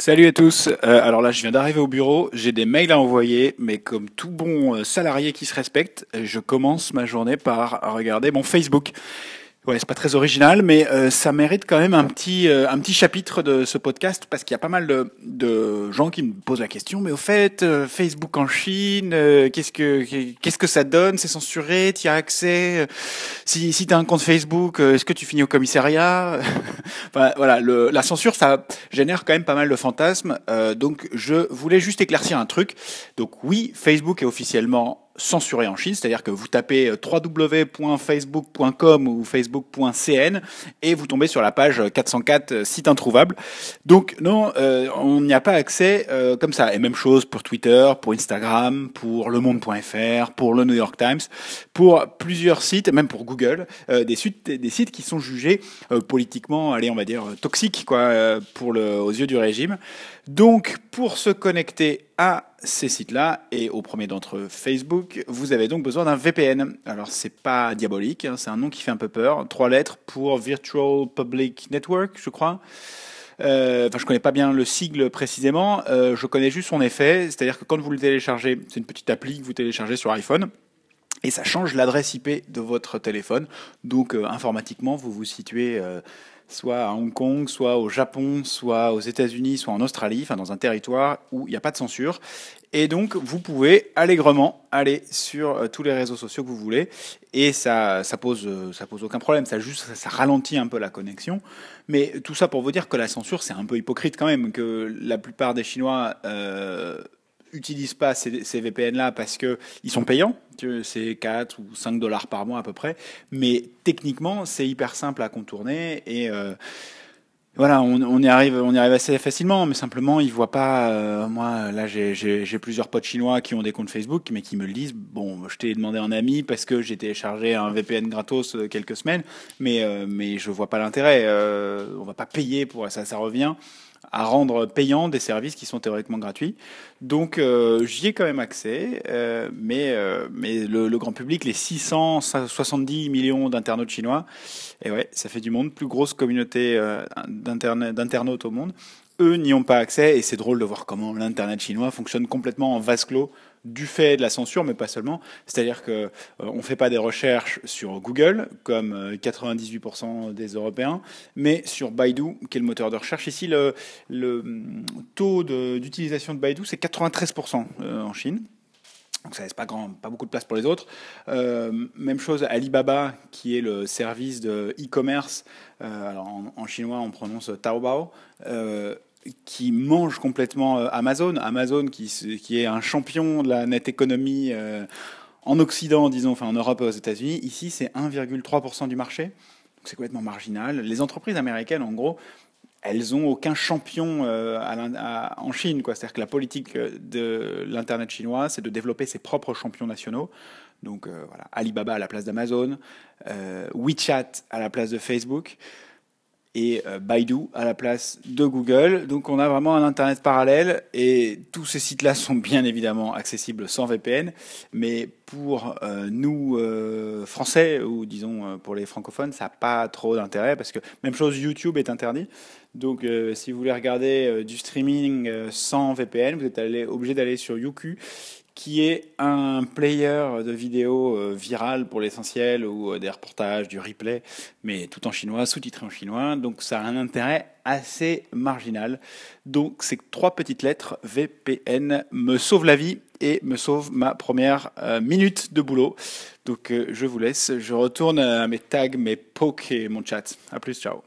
Salut à tous. Euh, alors là, je viens d'arriver au bureau. J'ai des mails à envoyer, mais comme tout bon euh, salarié qui se respecte, je commence ma journée par regarder mon Facebook. Ouais, c'est pas très original, mais euh, ça mérite quand même un petit euh, un petit chapitre de ce podcast parce qu'il y a pas mal de, de gens qui me posent la question. Mais au fait, euh, Facebook en Chine, qu'est-ce que qu'est-ce que ça donne? C'est censuré? Tu as accès? Si si t'as un compte Facebook, est-ce que tu finis au commissariat? Enfin, Voilà, le, la censure, ça génère quand même pas mal de fantasmes. donc, je voulais juste éclaircir un truc. Donc, oui, Facebook est officiellement censuré en Chine, c'est-à-dire que vous tapez www.facebook.com ou facebook.cn et vous tombez sur la page 404 euh, site introuvable. Donc non, euh, on n'y a pas accès euh, comme ça. Et même chose pour Twitter, pour Instagram, pour lemonde.fr, pour le New York Times, pour plusieurs sites, même pour Google, des, sites, des sites qui sont jugés politiquement, allez, on va dire toxiques quoi, pour le, aux yeux du régime. Donc pour se connecter à ces sites-là et au premier d'entre eux Facebook, vous avez donc besoin d'un VPN. Alors c'est pas diabolique, hein, c'est un nom qui fait un peu peur. Trois lettres pour Virtual Public Network, je crois. Euh, enfin, je connais pas bien le sigle précisément. Euh, je connais juste son effet, c'est-à-dire que quand vous le téléchargez, c'est une petite appli que vous téléchargez sur iPhone. Et ça change l'adresse IP de votre téléphone. Donc euh, informatiquement, vous vous situez euh, soit à Hong Kong, soit au Japon, soit aux États-Unis, soit en Australie, enfin dans un territoire où il n'y a pas de censure. Et donc, vous pouvez allègrement aller sur euh, tous les réseaux sociaux que vous voulez, et ça, ça pose, ça pose aucun problème. Ça juste, ça, ralentit un peu la connexion. Mais tout ça pour vous dire que la censure, c'est un peu hypocrite quand même, que la plupart des Chinois utilisent pas ces, VPN-là parce que ils sont payants. C'est 4 ou 5 dollars par mois à peu près. Mais techniquement, c'est hyper simple à contourner et euh, voilà, on, y arrive, on y arrive assez facilement, mais simplement ils voient pas. Euh, moi, là, j'ai plusieurs potes chinois qui ont des comptes Facebook, mais qui me le disent. Bon, je t'ai demandé un ami parce que j'ai téléchargé un VPN gratos euh, quelques semaines, mais euh, mais je vois pas l'intérêt. On va pas payer pour ça, ça revient à rendre payant des services qui sont théoriquement gratuits. Donc euh, j'y ai quand même accès, euh, mais, euh, mais le, le, grand public, les 670 millions d'internautes chinois, et ouais, ça fait du monde, plus grosse communauté d'internautes au monde, eux n'y ont pas accès, et c'est drôle de voir comment l'Internet chinois fonctionne complètement en vase clos du fait de la censure, mais pas seulement. C'est-à-dire que euh, on fait pas des recherches sur Google, comme 98% euh, des Européens, mais sur Baidu, qui est le moteur de recherche. Ici, le, mm, taux d'utilisation de, Baidu, c'est 93% euh, en Chine. Donc ça laisse pas, beaucoup de place pour les autres. Même chose, Alibaba, qui est le service de e-commerce. En, chinois, on prononce Taobao. Qui mange complètement euh, Amazon. Amazon qui, est un champion de la net économie euh, en Occident, disons, enfin en Europe et aux États-Unis. Ici, c'est 1,3% du marché. C'est complètement marginal. Les entreprises américaines, en gros, elles ont aucun champion euh, en Chine. C'est-à-dire que la politique de l'Internet chinois, c'est de développer ses propres champions nationaux. Donc voilà, Alibaba à la place d'Amazon, WeChat à la place de Facebook et euh, Baidu à la place de Google. Donc on a vraiment un Internet parallèle et tous ces sites-là sont bien évidemment accessibles sans VPN, mais pour euh, nous euh, Français ou disons pour les francophones, ça n'a pas trop d'intérêt parce que même chose YouTube est interdit. Donc si vous voulez regarder du streaming sans VPN, vous êtes obligé d'aller sur Youku qui est un player de vidéos euh, viral pour l'essentiel ou euh, des reportages, du replay, mais tout en chinois, sous-titré en chinois. Donc ça a un intérêt assez marginal. Donc ces trois petites lettres VPN me sauvent la vie et me sauvent ma première euh, minute de boulot. Donc je vous laisse, je retourne à mes tags, mes pokes et mon chat. À plus, ciao.